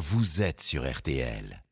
vous êtes sur RTL.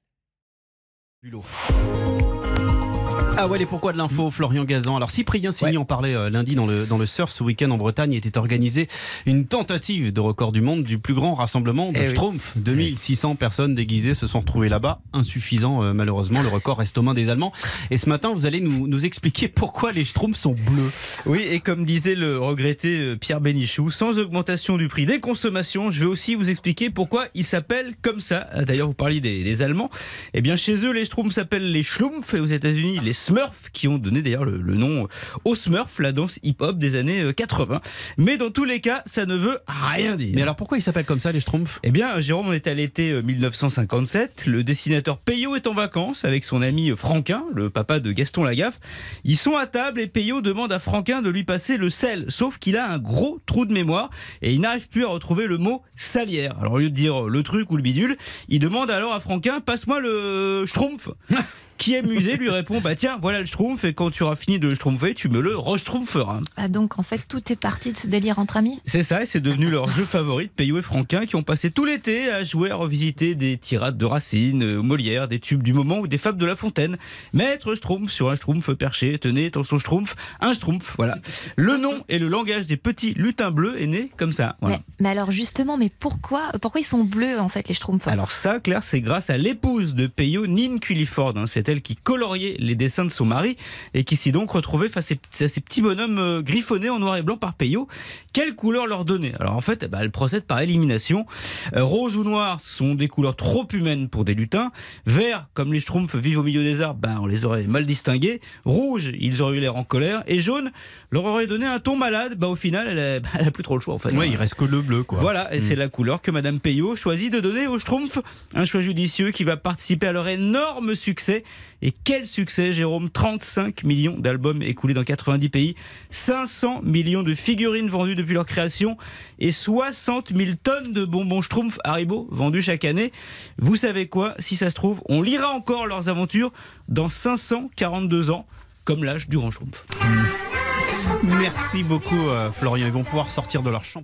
Ah ouais, les pourquoi de l'info, Florian Gazan. Alors Cyprien Signy en parlait euh, lundi dans le, dans le surf. Ce week-end en Bretagne était organisée une tentative de record du monde du plus grand rassemblement de Eh oui. Schtroumpf. 2600 personnes déguisées se sont retrouvées là-bas. Insuffisant euh, malheureusement, le record reste aux mains des Allemands. Et ce matin, vous allez nous, nous expliquer pourquoi les Schtroumpfs sont bleus. Oui, et comme disait le regretté euh, Pierre Bénichou, sans augmentation du prix des consommations, je vais aussi vous expliquer pourquoi ils s'appellent comme ça. D'ailleurs, vous parliez des, des Allemands. Eh bien, chez eux, les Schtroumpfs s'appellent les Schlumpf, et aux États-Unis, les Smurfs, qui ont donné d'ailleurs le, le nom au Smurf, la danse hip-hop des années euh, 80. Mais dans tous les cas, ça ne veut rien dire. Mais alors pourquoi ils s'appellent comme ça les Schtroumpfs? Eh bien, Jérôme, on est à l'été euh, 1957. Le dessinateur Peyo est en vacances avec son ami Franquin, le papa de Gaston Lagaffe. Ils sont à table et Peyo demande à Franquin de lui passer le sel. Sauf qu'il a un gros trou de mémoire et il n'arrive plus à retrouver le mot salière. Alors, au lieu de dire le truc ou le bidule, il demande alors à Franquin Passe-moi le schtroumpf. Qui est musé lui répond Bah tiens, voilà le schtroumpf et quand tu auras fini de le schtroumpfer, tu me le re-schtroumpferas. Ah donc en fait tout est parti de ce délire entre amis? C'est ça, et c'est devenu leur jeu favori de Peyo et Franquin qui ont passé tout l'été à jouer à revisiter des tirades de Racine, euh, Molière, des tubes du moment ou des fables de La Fontaine. Maître Schtroumpf sur un Schtroumpf perché, tenez son Schtroumpf, un Schtroumpf, voilà. Le nom et le langage des petits lutins bleus est né comme ça. Voilà. mais, mais alors justement, mais pourquoi, pourquoi ils sont bleus en fait les Schtroumpfs? Alors ça, Claire, c'est grâce à l'épouse de Peyo, Nine Culliford. hein. C'est elle qui coloriait les dessins de son mari et qui s'est donc retrouvée face à ces petits bonhommes euh, griffonnés en noir et blanc par Peyo. Quelle couleur leur donner? Alors en fait, ben, elle procède par élimination. Euh, rose ou noir sont des couleurs trop humaines pour des lutins. Vert, comme les schtroumpfs vivent au milieu des arbres, ben, on les aurait mal distingués. Rouge, ils auraient eu l'air en colère. Et jaune, leur aurait donné un ton malade. Bah, au final, elle a, bah, elle a plus trop le choix en fait. Ouais, il reste que le bleu quoi. Voilà, et c'est la couleur que Madame Peyo choisit de donner aux Schtroumpfs. Un choix judicieux qui va participer à leur énorme succès. Et quel succès, Jérôme? 35 millions d'albums écoulés dans 90 pays, 500 millions de figurines vendues depuis leur création et 60 000 tonnes de bonbons Schtroumpf Haribo vendus chaque année. Vous savez quoi? Si ça se trouve, on lira encore leurs aventures dans 542 ans, comme l'âge du grand Schtroumpf. Merci beaucoup euh, Florian. Ils vont pouvoir sortir de leur champ.